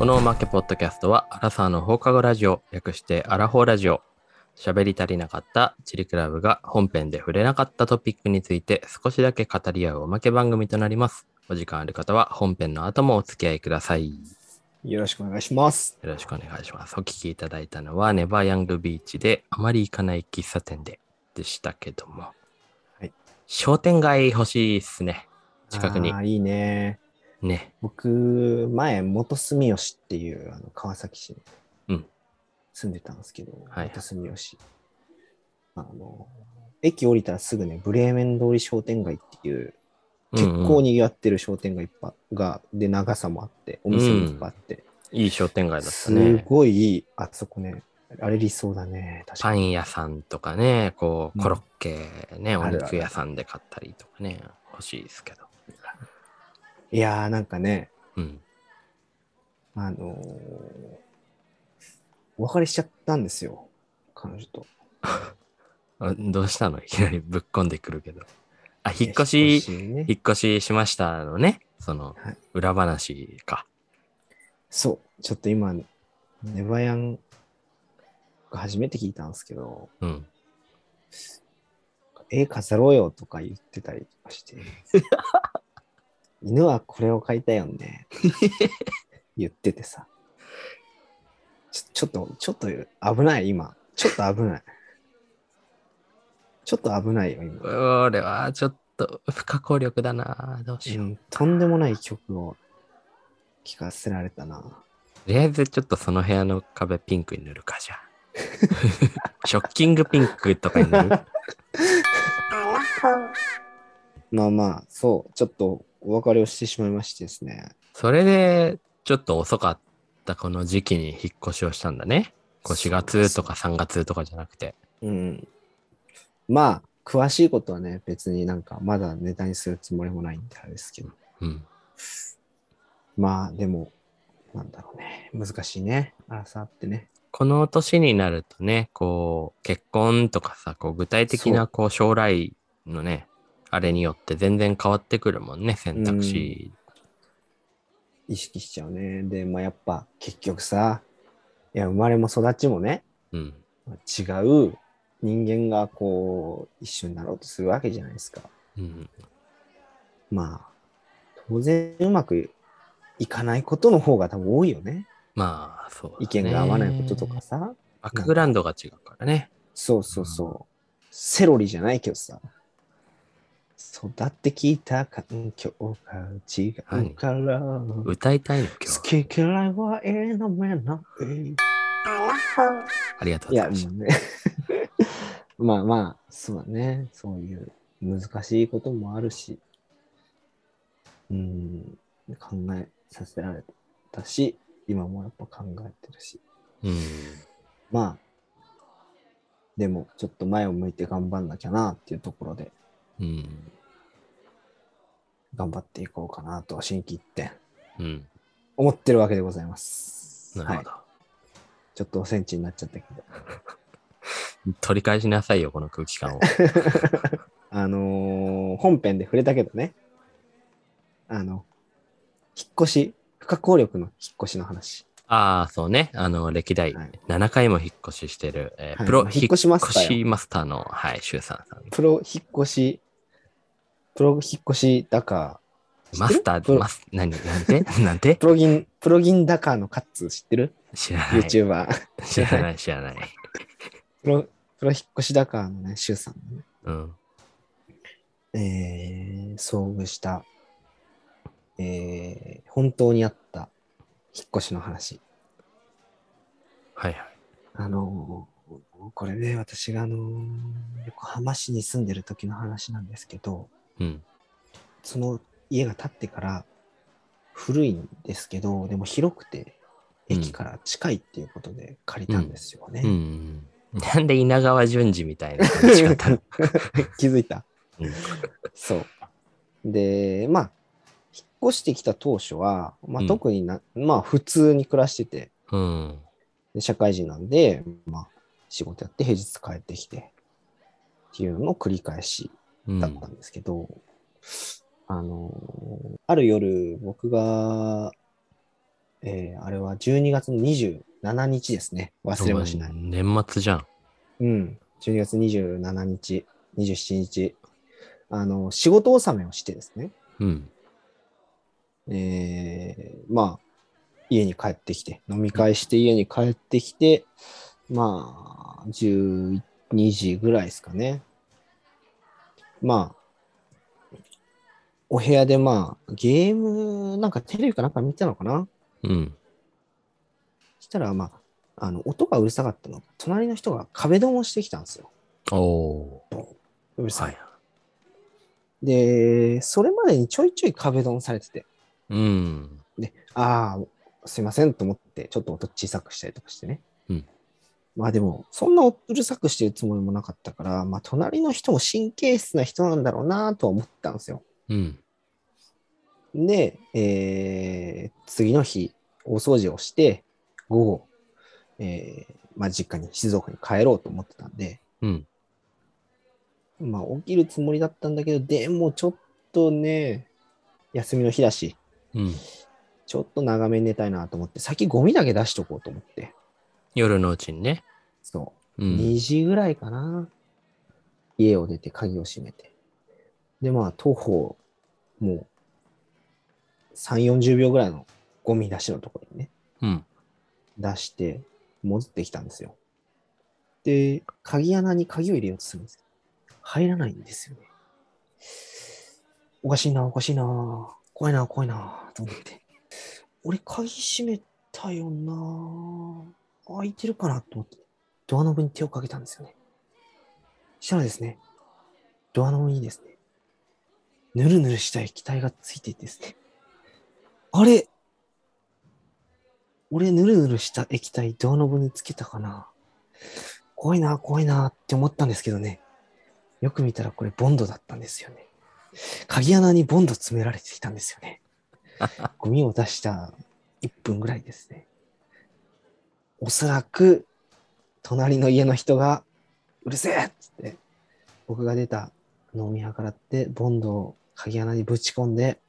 このおまけポッドキャストは、アラサーの放課後ラジオ、略してアラフォーラジオ。喋り足りなかったチリクラブが本編で触れなかったトピックについて少しだけ語り合うおまけ番組となります。お時間ある方は本編の後もお付き合いください。よよろしくお願いします。ろしくお願いします。お聞きいただいたのは、ネバーヤングビーチであまり行かない喫茶店ででしたけども。はい商店街欲しいっすね。近くにあ。ーいいね。ね。僕、前、元住吉っていうあの川崎市にうん住んでたんですけど、はい元住吉。あの、駅降りたらすぐね、ブレーメン通り商店街っていう、結構うんうん賑わってる商店街いっぱいが、で、長さもあって、お店もいっぱいあって、いい商店街だったすね。ごいいい、あそこね、あれ理想だね、確かに。パン屋さんとかね、こう、うんコロッケね、おあるある肉屋さんで買ったりとかね、欲しいですけど。いやー、なんかね、うん。あのーお別れしちゃったんですよ、彼女と。あどうしたの？いきなりぶっこんでくるけど。あ、引っ越し、引っ越ね引っ越ししましたのね？そのはい、裏話か。そう、ちょっと今、ネバヤンが初めて聞いたんですけど、うん。絵飾ろうよとか言ってたりとかして、犬はこれを飼いたいよね、言っててさ、ちょちょっと、ちょっと危ない、今。ちょっと危ない。ちょっと危ないよ、今。俺はちょっと不可抗力だな。どうしよう。うんとんでもない曲を聴かせられたな。とりあえずちょっとその部屋の壁ピンクに塗るかじゃあ。ショッキングピンクとかに塗る？まあまあ、そう、ちょっとお別れをしてしまいましてですね。それで、ちょっと遅かったこの時期に引っ越しをしたんだね。こう4月とか3月とかじゃなくて。うん。まあ、詳しいことはね、別になんかまだネタにするつもりもないんであれですけど。うん。まあ、でも、なんだろうね。難しいね。荒さってね。この年になるとね、こう、結婚とかさ、こう具体的なこう将来のね、あれによって全然変わってくるもんね、選択肢。意識しちゃうね。で、まあやっぱ結局さ、いや、生まれも育ちもね、うん。違う人間がこう、一緒になろうとするわけじゃないですか。うん。まあ、当然うまくいかないことの方が多分多いよね。まあ、そう、意見が合わないこととか。さ。バックグラウンドが違うからね。そうそうそう。セロリじゃないけどさ。育ってきた環境が違うから。歌いたいの今好日。き嫌いは選べない。ありがとうごいや、ざいました。もうね。まあまあ、そうだね。そういう難しいこともあるし、うん、考えさせられたし、今もやっぱ考えてるし。うん。まあ、でもちょっと前を向いて頑張んなきゃなっていうところでうん。頑張っていこうかなと心機一転うん。思ってるわけでございます。はいなるほど。。ちょっとおセンチになっちゃったけど。取り返しなさいよ、この空気感を。あのー本編で触れたけどね。あの、引っ越し、不可抗力の引っ越しの話。ああ、そうね。あの、歴代はい7回も引っ越ししてる、えーはいプロ引っ越しマスターよ引っ越しマスターの、はい、シュウさんさん。プロ引っ越し、プロ引っ越しだか、マスター、マス、何なんて？なんて？プロギン、プロギンダカーのカッツ知ってる？知らない。?YouTuber。知らない、知らない。プロ、プロ引っ越しダカーのね、シュウさんのね、うん。えー遭遇した、えー本当にあった引っ越しの話。はいはい。あのーこれね、私があのー横浜市に住んでる時の話なんですけど、うん。その家が建ってから古いんですけど、でも広くて、駅から近いっていうことで借りたんですよね。うん。なんで稲川淳二みたいな感じ方気づいたうんそう。で、まあ、引っ越してきた当初は、まあ、うん特にな、まあ、普通に暮らしてて、うん。で社会人なんで、まあ、仕事やって平日帰ってきて、っていうのの繰り返しうんだったんですけど、あのーある夜、僕がえーあれは12月の27日ですね。忘れもしない。年末じゃん。うん。12月27日、27日、あの、仕事納めをしてですね。うん。えーまあ、家に帰ってきて、飲み会して家に帰ってきて、まあ、12時ぐらいですかね。まあ、お部屋でまあ、ゲーム、なんかテレビかなんか見てたのかな？うん。そしたら、まあ、あの、音がうるさかったの。隣の人が壁ドンをしてきたんですよ。おー。うるさ。はいい。で、それまでにちょいちょい壁ドンされてて、うん。で、ああ、すいませんと思って、ちょっと音小さくしたりとかしてね。うんまあでも、そんなうるさくしてるつもりもなかったから、まあ隣の人も神経質な人なんだろうなとは思ったんですよ。うん。で、えー次の日、大掃除をして、午後、えーまあ実家に、静岡に帰ろうと思ってたんで、うん。まあ起きるつもりだったんだけど、でもちょっとね、休みの日だし、うん。ちょっと長めに寝たいなと思って、先ゴミだけ出しとこうと思って。夜のうちにね。そうう。ん。2時ぐらいかな。家を出て鍵を閉めて。で、まあ、徒歩、もう、3、40秒ぐらいのゴミ出しのところにね、うん。出して、戻ってきたんですよ。で、鍵穴に鍵を入れようとするんですけど、入らないんですよね。おかしいな、おかしいな、怖いな、怖いな、と思って。俺、鍵閉めたよな、開いてるかなと思って、ドアノブに手をかけたんですよね。したらですね、ドアノブにですね、ぬるぬるした液体がついていてですね、あれ俺、ぬるぬるした液体、ドアノブにつけたかな？怖いな、怖いなって思ったんですけどね。よく見たらこれ、ボンドだったんですよね。鍵穴にボンド詰められてきたんですよね。ゴミを出した1分ぐらいですね。おそらく、隣の家の人が、うるせえっつって、僕が出たのを見計らって、ボンドを鍵穴にぶち込んで、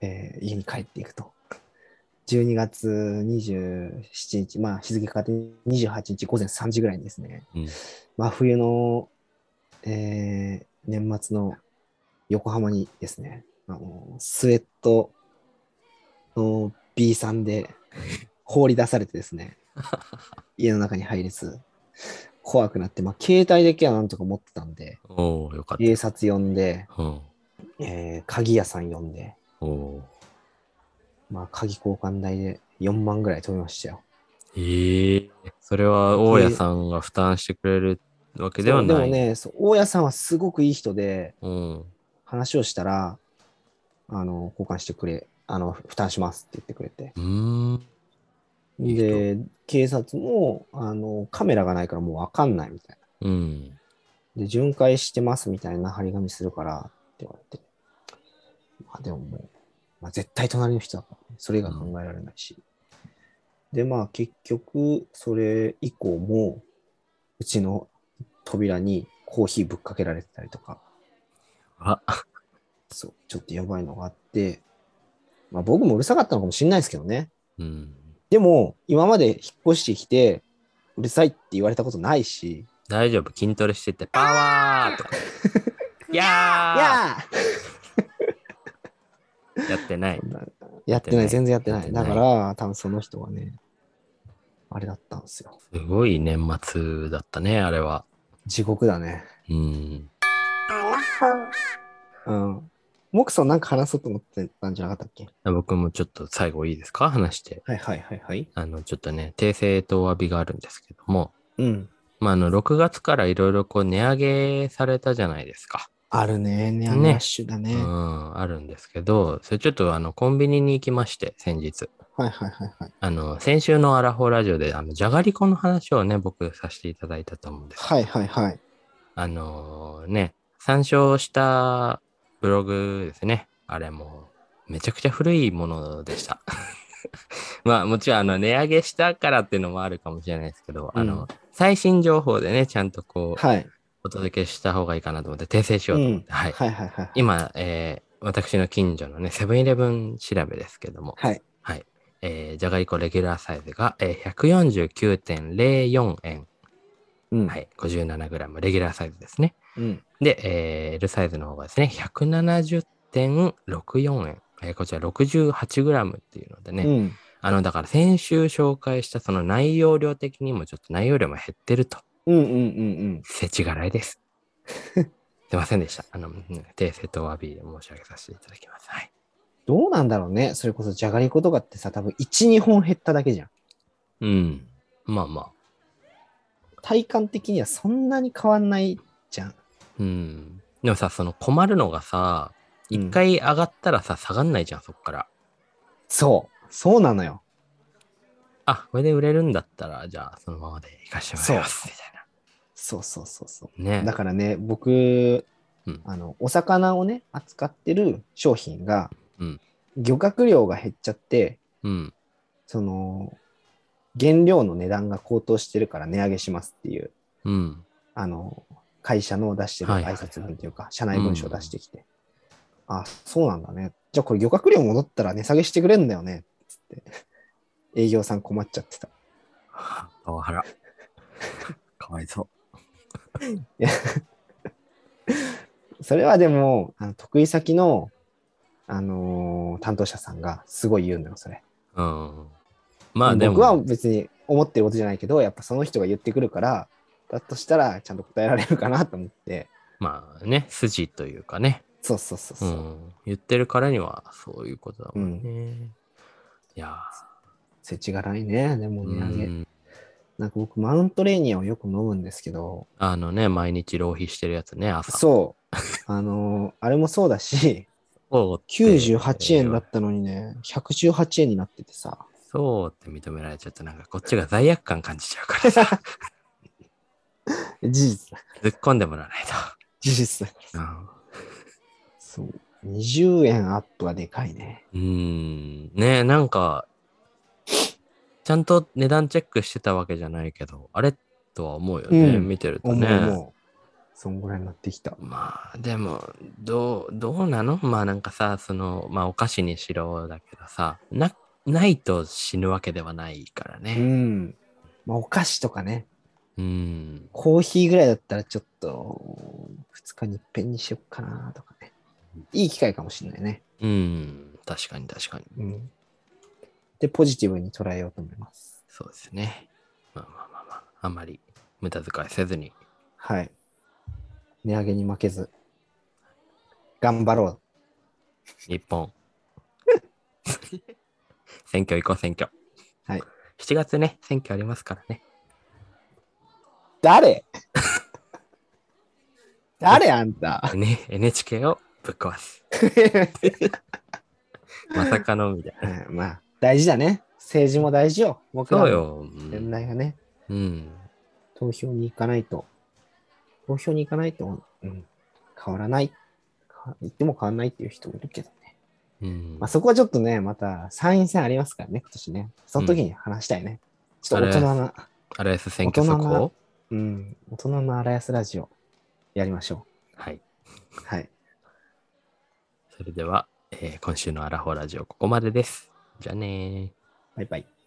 えー家に帰っていくと。12月27日、まあ日付変わって28日午前3時ぐらいにですね、うん。真冬の、えー年末の横浜にですね、あのスウェットの B さんで放り出されてですね、家の中に入れず、怖くなって、まあ、携帯だけはなんとか持ってたんで、おー、よかった。警察呼んで、うん。えー鍵屋さん呼んで。まあ、鍵交換代で4万ぐらい飛びましたよ。ええそれは大家さんが負担してくれるわけではない。でもね、そう大家さんはすごくいい人で、うん。話をしたら、あの、交換してくれ、あの、負担しますって言ってくれて。うーん。で、警察も、あの、カメラがないからもうわかんないみたいな。うん。で、巡回してますみたいな張り紙するからって言われて。まあでももう、まあ絶対隣の人だから、ね、それが考えられないし。で、まあ結局、それ以降も、うちの扉にコーヒーぶっかけられてたりとか、あ、そう、ちょっとやばいのがあって、まあ僕もうるさかったのかもしれないですけどね。うん。でも、今まで引っ越してきて、うるさいって言われたことないし、大丈夫。筋トレしてて、パワーとか。いいややー やってない。ーやってない、全然やってない。だから、多分その人はね、あれだったんですよ。すごい年末だったね、あれは。地獄だね。うん。うん。モクソンなんか話そうと思ってたんじゃなかったっけ？僕もちょっと最後いいですか？話して。はいはいはいはい。あの、ちょっとね、訂正とお詫びがあるんですけども、うん。まあ、あの、6月からいろいろこう値上げされたじゃないですか。あるね。値上げねラッシュだね。うん、あるんですけど、それちょっとあの、コンビニに行きまして、先日。はいはいはいはい。あの、先週のアラフォーラジオで、あの、じゃがりこの話をね、僕させていただいたと思うんです。はいはいはい。あのね、参照したブログですね。あれもう、めちゃくちゃ古いものでした。まあ、もちろん、あの、値上げしたからっていうのもあるかもしれないですけど、あうんの、最新情報でね、ちゃんとこう、はい。お届けした方がいいかなと思って訂正しようと思って、はい。はいはいはい。今、えー私の近所のね、セブンイレブン調べですけども、はい。はい。えーじゃがりこレギュラーサイズが、えー149.04円。うん。はい。57g レギュラーサイズですね。うん。で、えー L サイズの方がですね、170.64円。えーこちら 68g っていうのでね、うん。あの、だから先週紹介したその内容量的にもちょっと内容量も減ってると。うんうんうんうん。世知辛いです。すいませんでした。あの、うん訂正とお詫びで申し上げさせていただきます。はい。どうなんだろうね。それこそじゃがりことかってさ、多分1、2本減っただけじゃん。うん。まあまあ。体感的にはそんなに変わんないじゃん。うん。でもさ、その困るのがさ、うん一回上がったらさ、下がんないじゃん、そっから。そう。そうなのよ。あ、これで売れるんだったら、じゃあそのままで行かしてもらいます、みたいそうそうそうそう。な。ね。だからね、僕、うんあの、お魚をね、扱ってる商品が、うん漁獲量が減っちゃって、うん。その、原料の値段が高騰してるから値上げしますっていう、うん。あの、会社の出してる挨拶文というか、社内文書を出してきて、あ、そうなんだね。じゃあこれ漁獲量戻ったら値下げしてくれんだよね。つって、営業さん困っちゃってた。はあパワハラ。かわいそいやそれはでも、あの得意先の、あのー担当者さんがすごい言うのよ、それ。う。うん。まあでも、僕は別に思ってることじゃないけど、やっぱその人が言ってくるから、だとしたらちゃんと答えられるかなと思って、まあね、筋というかね。そうそうそうそう。うん。言ってるからにはそういうことだもんね。いや世知辛いね、でもー、値上げ。うんなんか僕、マウントレーニアをよく飲むんですけど、あのね、毎日浪費してるやつね、朝。そう。あのーあれもそうだし、そうって98円だったのにね、118円になっててさ、そうって認められちゃうと、なんかこっちが罪悪感感じちゃうからさ、事実だ。突っ込んでもらわない事実だ。と。うんそう。20円アップはでかいね。うーん。ねなんか、ちゃんと値段チェックしてたわけじゃないけど、あれとは思うよね、うん見てると思うね。思う。そんぐらいになってきた。まあ、でも、どう、どうなの？まあなんかさ、その、まあお菓子にしろだけどさ、な、ないと死ぬわけではないからうね。ん。まあ、お菓子とかね、うん。コーヒーぐらいだったらちょっと、2日に一遍にしよっかなとかね。いい機会かもしれないね。うん。確かに確かに。うん。で、ポジティブに捉えようと思います。そうですね。まあまあまあまあ、あんまり無駄遣いせずに。はい。値上げに負けず、頑張ろう。日本。選挙行こう、選挙。はい。7月ね、選挙ありますからね。誰？誰？あんたね、NHK をぶっ壊す。まさかのみたいな。はいまあ、大事だね。政治も大事よ。僕らのそうよ。うん年代がね、うん。投票に行かないと、投票に行かないと、うん、変わらない。か言っても変わらないっていう人もいるけどね。うんまあ、そこはちょっとね、また参院選ありますからね、今年ね。その時に話したいね。ちょっと大人な、RS 選挙速大人な報うん、大人の荒安ラジオやりましょはい。う。はい。それでは、えー今週のアラフォーラジオここまでです。じゃあねー。バイバイ。